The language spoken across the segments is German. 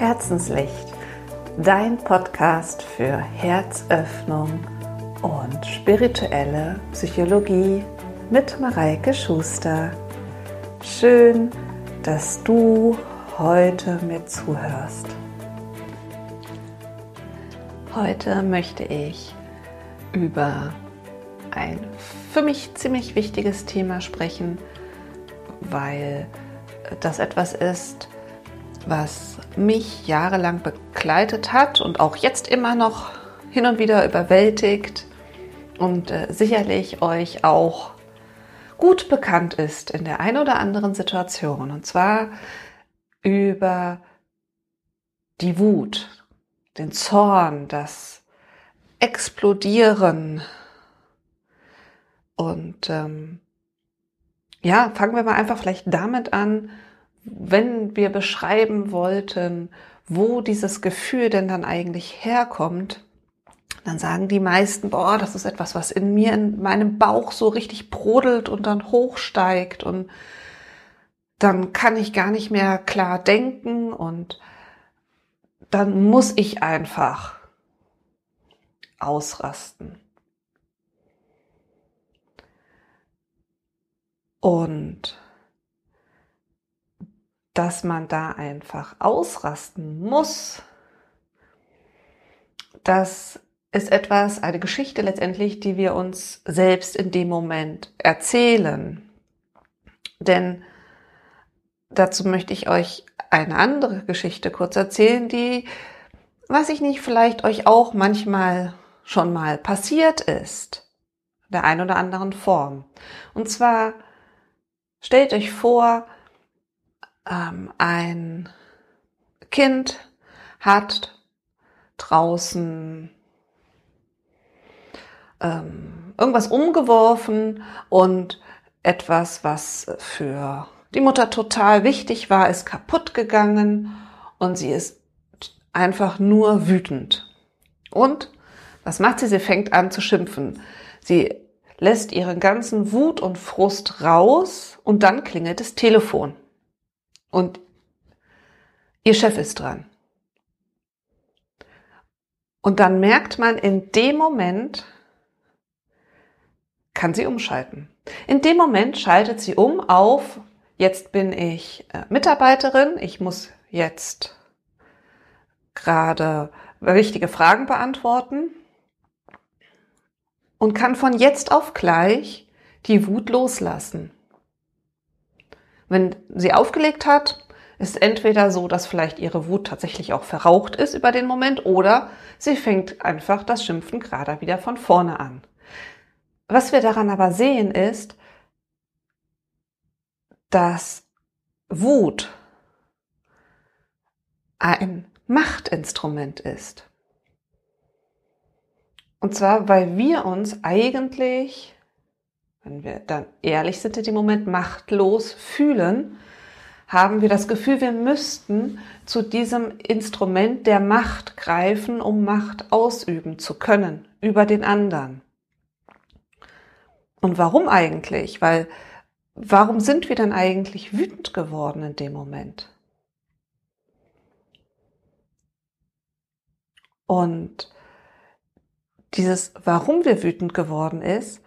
Herzenslicht, dein Podcast für Herzöffnung und spirituelle Psychologie mit Mareike Schuster. Schön, dass du heute mir zuhörst. Heute möchte ich über ein für mich ziemlich wichtiges Thema sprechen, weil das etwas ist, was mich jahrelang begleitet hat und auch jetzt immer noch hin und wieder überwältigt und äh, sicherlich euch auch gut bekannt ist in der einen oder anderen Situation. Und zwar über die Wut, den Zorn, das Explodieren. Und ähm, ja, fangen wir mal einfach vielleicht damit an, wenn wir beschreiben wollten, wo dieses Gefühl denn dann eigentlich herkommt, dann sagen die meisten, boah, das ist etwas, was in mir, in meinem Bauch so richtig brodelt und dann hochsteigt und dann kann ich gar nicht mehr klar denken und dann muss ich einfach ausrasten. Und dass man da einfach ausrasten muss, das ist etwas, eine Geschichte letztendlich, die wir uns selbst in dem Moment erzählen. Denn dazu möchte ich euch eine andere Geschichte kurz erzählen, die, was ich nicht, vielleicht euch auch manchmal schon mal passiert ist, der ein oder anderen Form. Und zwar stellt euch vor, ähm, ein Kind hat draußen ähm, irgendwas umgeworfen und etwas, was für die Mutter total wichtig war, ist kaputt gegangen und sie ist einfach nur wütend. Und was macht sie? Sie fängt an zu schimpfen. Sie lässt ihren ganzen Wut und Frust raus und dann klingelt das Telefon. Und ihr Chef ist dran. Und dann merkt man in dem Moment, kann sie umschalten. In dem Moment schaltet sie um auf, jetzt bin ich äh, Mitarbeiterin, ich muss jetzt gerade wichtige Fragen beantworten und kann von jetzt auf gleich die Wut loslassen. Wenn sie aufgelegt hat, ist entweder so, dass vielleicht ihre Wut tatsächlich auch verraucht ist über den Moment oder sie fängt einfach das Schimpfen gerade wieder von vorne an. Was wir daran aber sehen ist, dass Wut ein Machtinstrument ist. Und zwar, weil wir uns eigentlich wenn wir dann ehrlich sind in dem Moment, machtlos fühlen, haben wir das Gefühl, wir müssten zu diesem Instrument der Macht greifen, um Macht ausüben zu können über den anderen. Und warum eigentlich? Weil warum sind wir dann eigentlich wütend geworden in dem Moment? Und dieses, warum wir wütend geworden ist,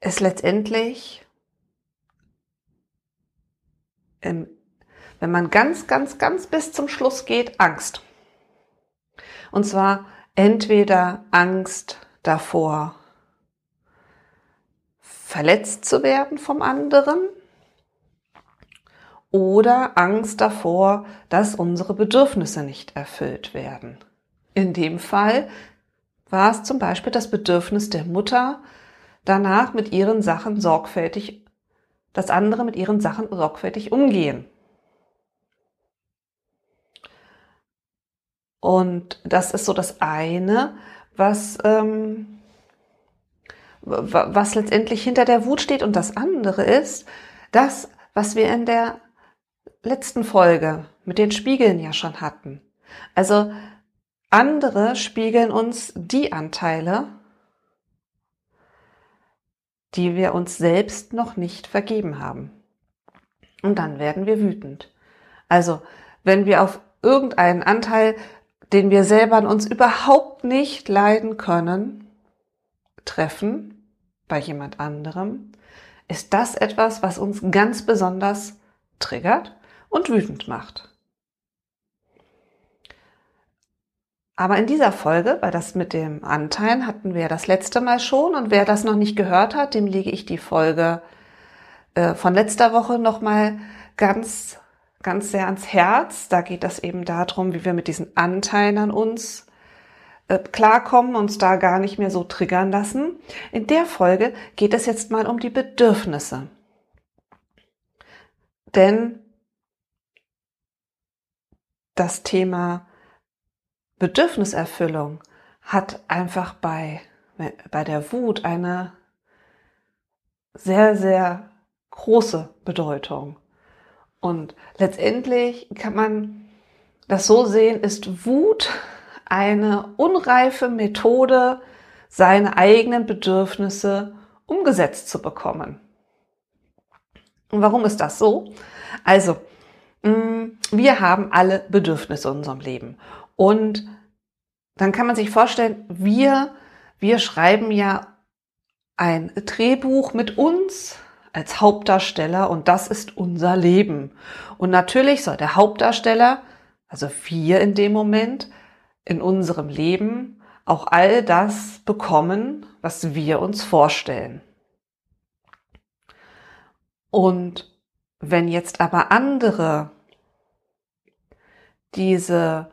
ist letztendlich, wenn man ganz, ganz, ganz bis zum Schluss geht, Angst. Und zwar entweder Angst davor, verletzt zu werden vom anderen oder Angst davor, dass unsere Bedürfnisse nicht erfüllt werden. In dem Fall war es zum Beispiel das Bedürfnis der Mutter, danach mit ihren Sachen sorgfältig, dass andere mit ihren Sachen sorgfältig umgehen. Und das ist so das eine, was, ähm, was letztendlich hinter der Wut steht. Und das andere ist das, was wir in der letzten Folge mit den Spiegeln ja schon hatten. Also andere spiegeln uns die Anteile, die wir uns selbst noch nicht vergeben haben. Und dann werden wir wütend. Also, wenn wir auf irgendeinen Anteil, den wir selber an uns überhaupt nicht leiden können, treffen bei jemand anderem, ist das etwas, was uns ganz besonders triggert und wütend macht. Aber in dieser Folge, weil das mit dem Anteilen hatten wir das letzte Mal schon und wer das noch nicht gehört hat, dem lege ich die Folge äh, von letzter Woche nochmal ganz, ganz sehr ans Herz. Da geht das eben darum, wie wir mit diesen Anteilen an uns äh, klarkommen, uns da gar nicht mehr so triggern lassen. In der Folge geht es jetzt mal um die Bedürfnisse. Denn das Thema Bedürfniserfüllung hat einfach bei, bei der Wut eine sehr, sehr große Bedeutung. Und letztendlich kann man das so sehen, ist Wut eine unreife Methode, seine eigenen Bedürfnisse umgesetzt zu bekommen. Und warum ist das so? Also, mm, wir haben alle Bedürfnisse in unserem Leben. Und dann kann man sich vorstellen, wir, wir schreiben ja ein Drehbuch mit uns als Hauptdarsteller und das ist unser Leben. Und natürlich soll der Hauptdarsteller, also wir in dem Moment, in unserem Leben auch all das bekommen, was wir uns vorstellen. Und wenn jetzt aber andere diese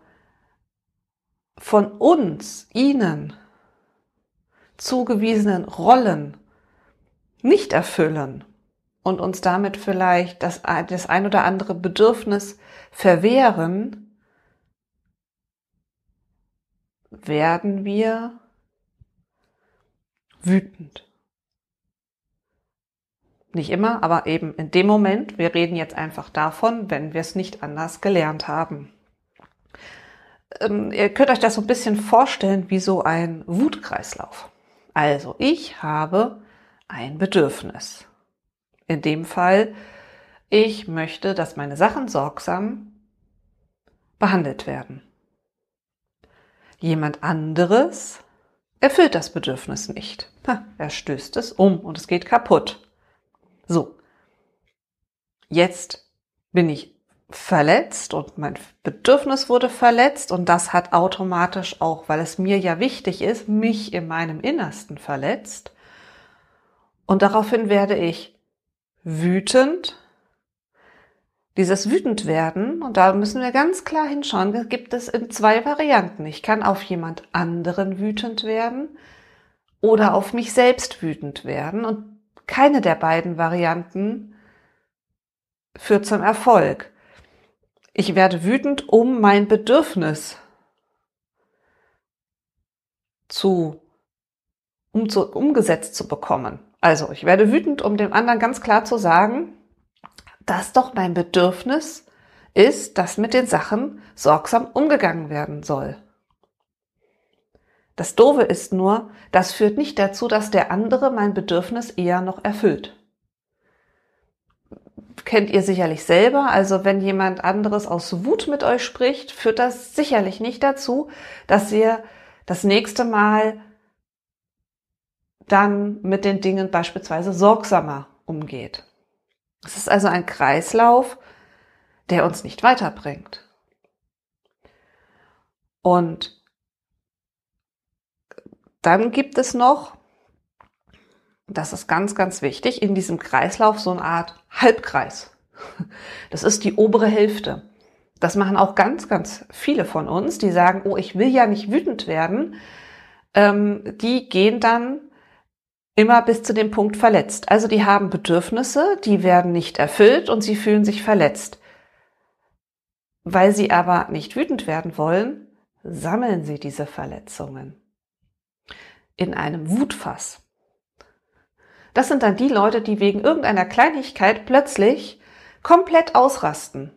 von uns, ihnen zugewiesenen Rollen nicht erfüllen und uns damit vielleicht das, das ein oder andere Bedürfnis verwehren, werden wir wütend. Nicht immer, aber eben in dem Moment, wir reden jetzt einfach davon, wenn wir es nicht anders gelernt haben ähm, ihr könnt euch das so ein bisschen vorstellen wie so ein Wutkreislauf. Also ich habe ein Bedürfnis. In dem Fall, ich möchte, dass meine Sachen sorgsam behandelt werden. Jemand anderes erfüllt das Bedürfnis nicht. Er stößt es um und es geht kaputt. So. Jetzt bin ich verletzt und mein Bedürfnis wurde verletzt und das hat automatisch auch, weil es mir ja wichtig ist, mich in meinem Innersten verletzt. Und daraufhin werde ich wütend. Dieses wütend werden, und da müssen wir ganz klar hinschauen, gibt es in zwei Varianten. Ich kann auf jemand anderen wütend werden oder auf mich selbst wütend werden. Und keine der beiden Varianten führt zum Erfolg. Ich werde wütend, um mein Bedürfnis zu, um zu, umgesetzt zu bekommen. Also, ich werde wütend, um dem anderen ganz klar zu sagen, dass doch mein Bedürfnis ist, dass mit den Sachen sorgsam umgegangen werden soll. Das Doofe ist nur, das führt nicht dazu, dass der andere mein Bedürfnis eher noch erfüllt kennt ihr sicherlich selber. Also wenn jemand anderes aus Wut mit euch spricht, führt das sicherlich nicht dazu, dass ihr das nächste Mal dann mit den Dingen beispielsweise sorgsamer umgeht. Es ist also ein Kreislauf, der uns nicht weiterbringt. Und dann gibt es noch das ist ganz, ganz wichtig, in diesem Kreislauf so eine Art Halbkreis. Das ist die obere Hälfte. Das machen auch ganz, ganz viele von uns, die sagen, oh, ich will ja nicht wütend werden. Ähm, die gehen dann immer bis zu dem Punkt verletzt. Also die haben Bedürfnisse, die werden nicht erfüllt und sie fühlen sich verletzt. Weil sie aber nicht wütend werden wollen, sammeln sie diese Verletzungen in einem Wutfass. Das sind dann die Leute, die wegen irgendeiner Kleinigkeit plötzlich komplett ausrasten.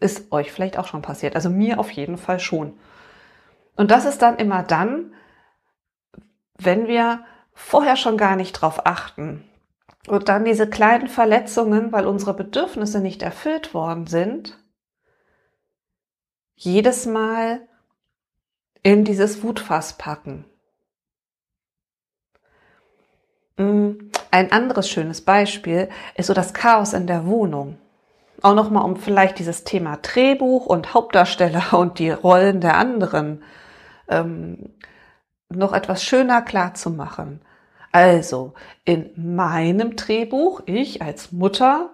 Ist euch vielleicht auch schon passiert. Also mir auf jeden Fall schon. Und das ist dann immer dann, wenn wir vorher schon gar nicht drauf achten und dann diese kleinen Verletzungen, weil unsere Bedürfnisse nicht erfüllt worden sind, jedes Mal in dieses Wutfass packen. Ein anderes schönes Beispiel ist so das Chaos in der Wohnung. Auch nochmal, um vielleicht dieses Thema Drehbuch und Hauptdarsteller und die Rollen der anderen ähm, noch etwas schöner klar zu machen. Also, in meinem Drehbuch, ich als Mutter,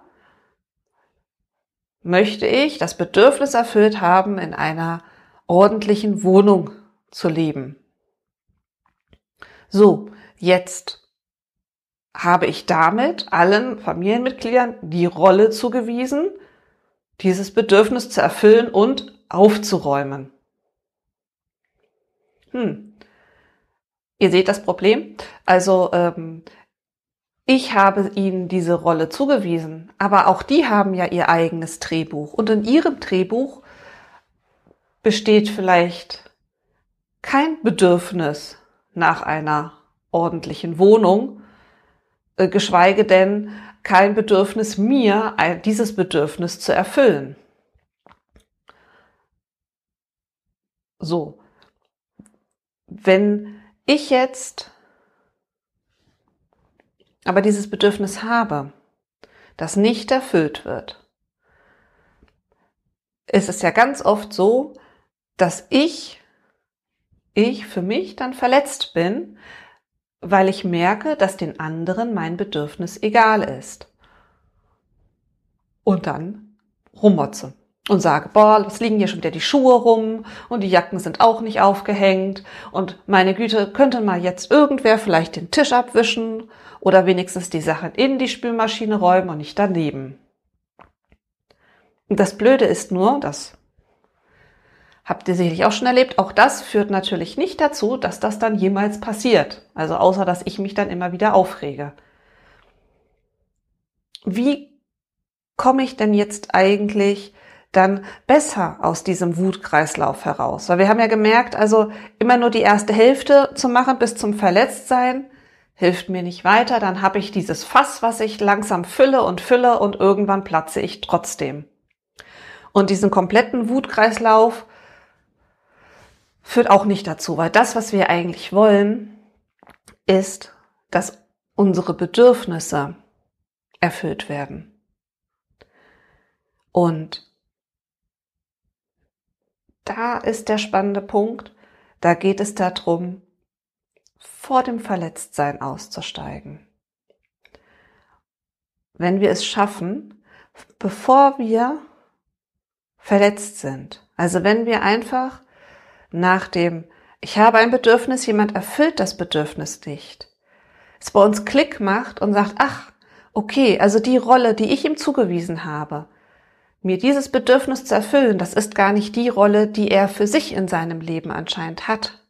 möchte ich das Bedürfnis erfüllt haben, in einer ordentlichen Wohnung zu leben. So, jetzt habe ich damit allen Familienmitgliedern die Rolle zugewiesen, dieses Bedürfnis zu erfüllen und aufzuräumen. Hm. Ihr seht das Problem. Also ähm, ich habe ihnen diese Rolle zugewiesen, aber auch die haben ja ihr eigenes Drehbuch. Und in ihrem Drehbuch besteht vielleicht kein Bedürfnis nach einer ordentlichen Wohnung, geschweige denn kein Bedürfnis, mir dieses Bedürfnis zu erfüllen. So, wenn ich jetzt aber dieses Bedürfnis habe, das nicht erfüllt wird, ist es ja ganz oft so, dass ich, ich für mich dann verletzt bin, weil ich merke, dass den anderen mein Bedürfnis egal ist. Und dann rummotze und sage, boah, was liegen hier schon wieder die Schuhe rum und die Jacken sind auch nicht aufgehängt und meine Güte, könnte mal jetzt irgendwer vielleicht den Tisch abwischen oder wenigstens die Sachen in die Spülmaschine räumen und nicht daneben. Und das Blöde ist nur, das habt ihr sicherlich auch schon erlebt, auch das führt natürlich nicht dazu, dass das dann jemals passiert. Also außer, dass ich mich dann immer wieder aufrege. Wie komme ich denn jetzt eigentlich dann besser aus diesem Wutkreislauf heraus. Weil wir haben ja gemerkt, also immer nur die erste Hälfte zu machen bis zum Verletztsein hilft mir nicht weiter. Dann habe ich dieses Fass, was ich langsam fülle und fülle und irgendwann platze ich trotzdem. Und diesen kompletten Wutkreislauf führt auch nicht dazu, weil das, was wir eigentlich wollen, ist, dass unsere Bedürfnisse erfüllt werden. Und da ist der spannende Punkt. Da geht es darum, vor dem Verletztsein auszusteigen. Wenn wir es schaffen, bevor wir verletzt sind, also wenn wir einfach nach dem, ich habe ein Bedürfnis, jemand erfüllt das Bedürfnis nicht, es bei uns Klick macht und sagt, ach, okay, also die Rolle, die ich ihm zugewiesen habe, mir dieses Bedürfnis zu erfüllen, das ist gar nicht die Rolle, die er für sich in seinem Leben anscheinend hat.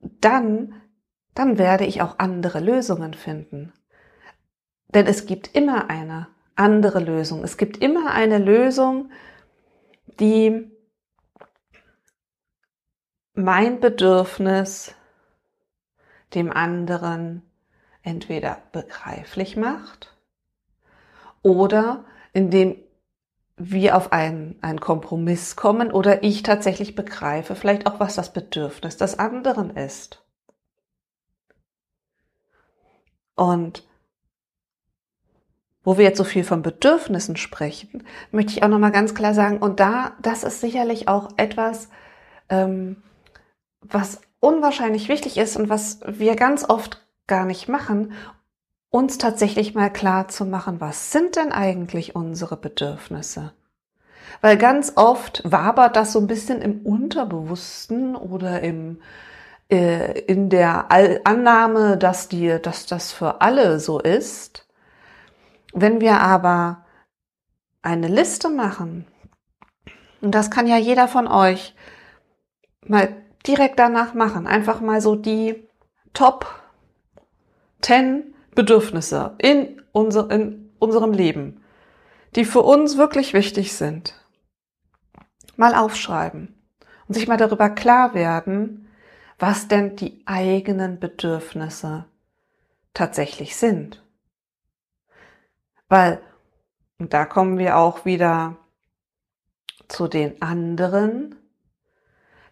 Dann, dann werde ich auch andere Lösungen finden. Denn es gibt immer eine andere Lösung. Es gibt immer eine Lösung, die mein Bedürfnis dem anderen entweder begreiflich macht oder indem wir auf einen, einen Kompromiss kommen oder ich tatsächlich begreife vielleicht auch, was das Bedürfnis des anderen ist. Und wo wir jetzt so viel von Bedürfnissen sprechen, möchte ich auch noch mal ganz klar sagen, und da, das ist sicherlich auch etwas, ähm, was unwahrscheinlich wichtig ist und was wir ganz oft gar nicht machen uns tatsächlich mal klar zu machen, was sind denn eigentlich unsere Bedürfnisse? Weil ganz oft wabert das so ein bisschen im Unterbewussten oder im, äh, in der Annahme, dass, die, dass das für alle so ist. Wenn wir aber eine Liste machen, und das kann ja jeder von euch mal direkt danach machen, einfach mal so die Top 10 Bedürfnisse in, unser, in unserem Leben, die für uns wirklich wichtig sind, mal aufschreiben und sich mal darüber klar werden, was denn die eigenen Bedürfnisse tatsächlich sind. Weil, und da kommen wir auch wieder zu den anderen.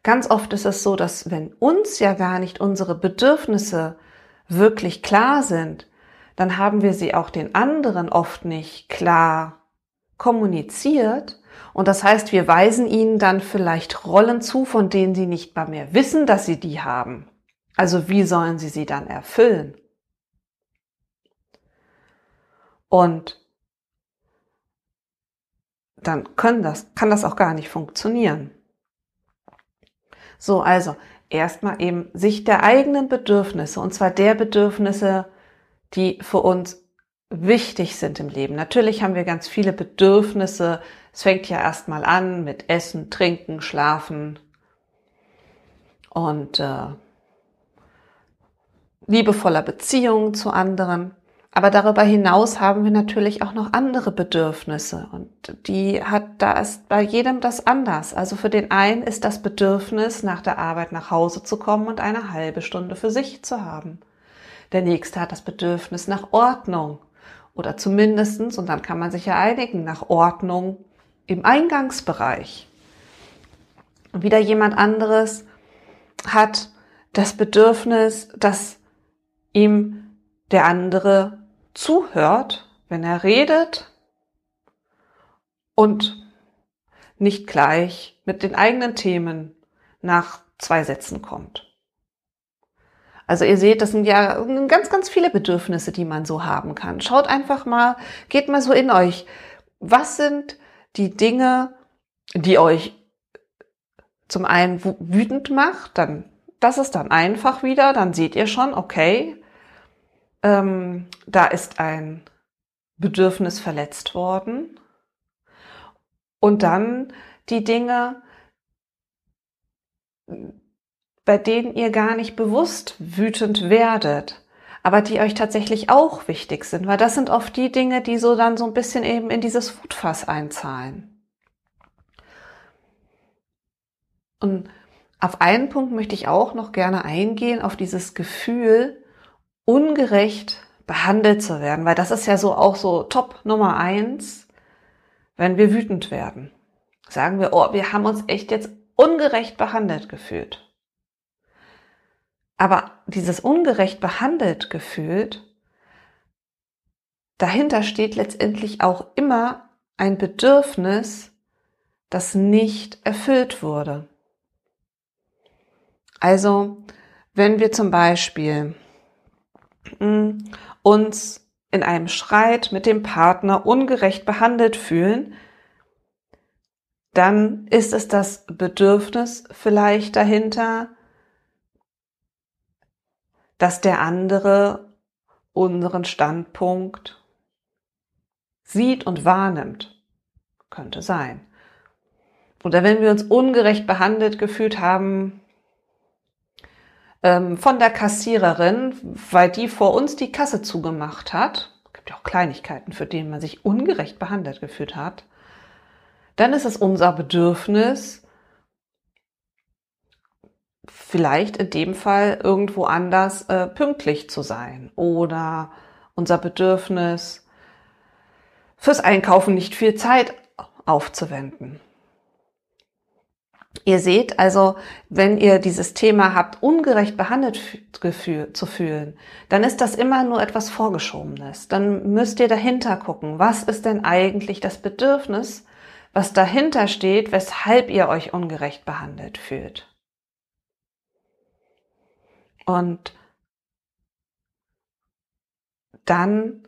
Ganz oft ist es so, dass wenn uns ja gar nicht unsere Bedürfnisse wirklich klar sind, dann haben wir sie auch den anderen oft nicht klar kommuniziert. Und das heißt, wir weisen ihnen dann vielleicht Rollen zu, von denen sie nicht mal mehr wissen, dass sie die haben. Also wie sollen sie sie dann erfüllen? Und dann können das, kann das auch gar nicht funktionieren. So, also erstmal eben sich der eigenen Bedürfnisse, und zwar der Bedürfnisse, die für uns wichtig sind im Leben. Natürlich haben wir ganz viele Bedürfnisse. Es fängt ja erstmal an mit Essen, Trinken, Schlafen und äh, liebevoller Beziehungen zu anderen. Aber darüber hinaus haben wir natürlich auch noch andere Bedürfnisse und die hat, da ist bei jedem das anders. Also für den einen ist das Bedürfnis, nach der Arbeit nach Hause zu kommen und eine halbe Stunde für sich zu haben. Der nächste hat das Bedürfnis nach Ordnung oder zumindestens, und dann kann man sich ja einigen, nach Ordnung im Eingangsbereich. Und wieder jemand anderes hat das Bedürfnis, dass ihm der andere zuhört, wenn er redet und nicht gleich mit den eigenen Themen nach zwei Sätzen kommt. Also ihr seht, das sind ja ganz, ganz viele Bedürfnisse, die man so haben kann. Schaut einfach mal, geht mal so in euch. Was sind die Dinge, die euch zum einen wütend macht? Dann, das ist dann einfach wieder. Dann seht ihr schon, okay, ähm, da ist ein Bedürfnis verletzt worden. Und dann die Dinge, bei denen ihr gar nicht bewusst wütend werdet, aber die euch tatsächlich auch wichtig sind, weil das sind oft die Dinge, die so dann so ein bisschen eben in dieses Wutfass einzahlen. Und auf einen Punkt möchte ich auch noch gerne eingehen, auf dieses Gefühl, ungerecht behandelt zu werden, weil das ist ja so auch so Top Nummer eins, wenn wir wütend werden. Sagen wir, oh, wir haben uns echt jetzt ungerecht behandelt gefühlt. Aber dieses ungerecht behandelt gefühlt, dahinter steht letztendlich auch immer ein Bedürfnis, das nicht erfüllt wurde. Also, wenn wir zum Beispiel uns in einem Streit mit dem Partner ungerecht behandelt fühlen, dann ist es das Bedürfnis vielleicht dahinter, dass der andere unseren Standpunkt sieht und wahrnimmt. Könnte sein. Oder wenn wir uns ungerecht behandelt gefühlt haben, ähm, von der Kassiererin, weil die vor uns die Kasse zugemacht hat. Es gibt ja auch Kleinigkeiten, für die man sich ungerecht behandelt gefühlt hat. Dann ist es unser Bedürfnis, vielleicht in dem Fall irgendwo anders äh, pünktlich zu sein oder unser Bedürfnis, fürs Einkaufen nicht viel Zeit aufzuwenden. Ihr seht also, wenn ihr dieses Thema habt, ungerecht behandelt zu fühlen, dann ist das immer nur etwas Vorgeschobenes. Dann müsst ihr dahinter gucken, was ist denn eigentlich das Bedürfnis, was dahinter steht, weshalb ihr euch ungerecht behandelt fühlt. Und dann,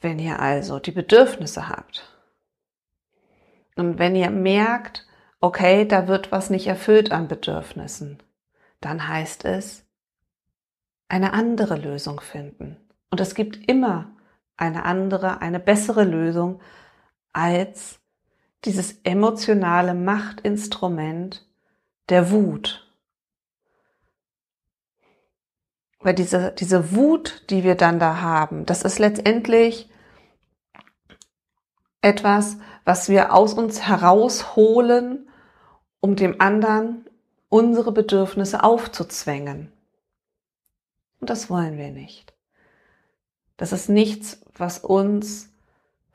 wenn ihr also die Bedürfnisse habt und wenn ihr merkt, okay, da wird was nicht erfüllt an Bedürfnissen, dann heißt es, eine andere Lösung finden. Und es gibt immer eine andere, eine bessere Lösung als dieses emotionale Machtinstrument der Wut. Weil diese, diese Wut, die wir dann da haben, das ist letztendlich etwas, was wir aus uns herausholen, um dem anderen unsere Bedürfnisse aufzuzwängen. Und das wollen wir nicht. Das ist nichts, was uns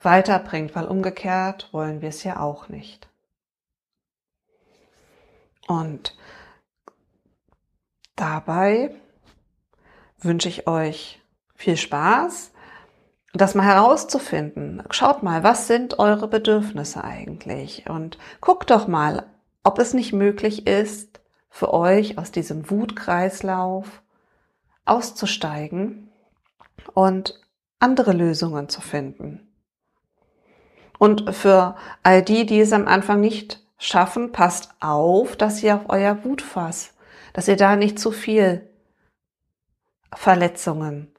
weiterbringt, weil umgekehrt wollen wir es ja auch nicht. Und dabei wünsche ich euch viel Spaß, das mal herauszufinden. Schaut mal, was sind eure Bedürfnisse eigentlich? Und guckt doch mal, ob es nicht möglich ist, für euch aus diesem Wutkreislauf auszusteigen und andere Lösungen zu finden. Und für all die, die es am Anfang nicht schaffen, passt auf, dass ihr auf euer Wutfass, dass ihr da nicht zu viel Verletzungen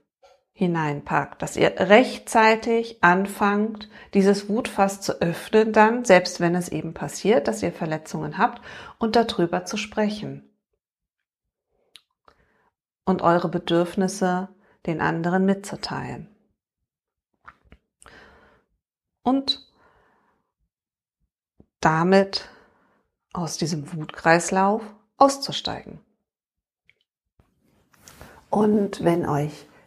hineinpackt, dass ihr rechtzeitig anfangt, dieses Wutfass zu öffnen, dann, selbst wenn es eben passiert, dass ihr Verletzungen habt, und darüber zu sprechen. Und eure Bedürfnisse den anderen mitzuteilen. Und damit aus diesem Wutkreislauf auszusteigen. Und wenn euch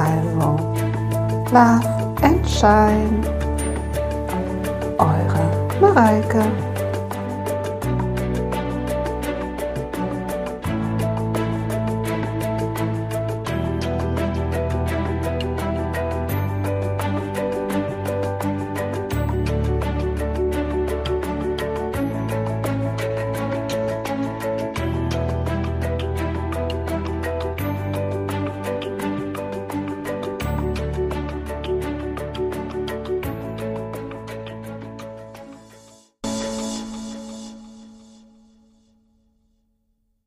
Also, Love and Shine. Eure Mareike.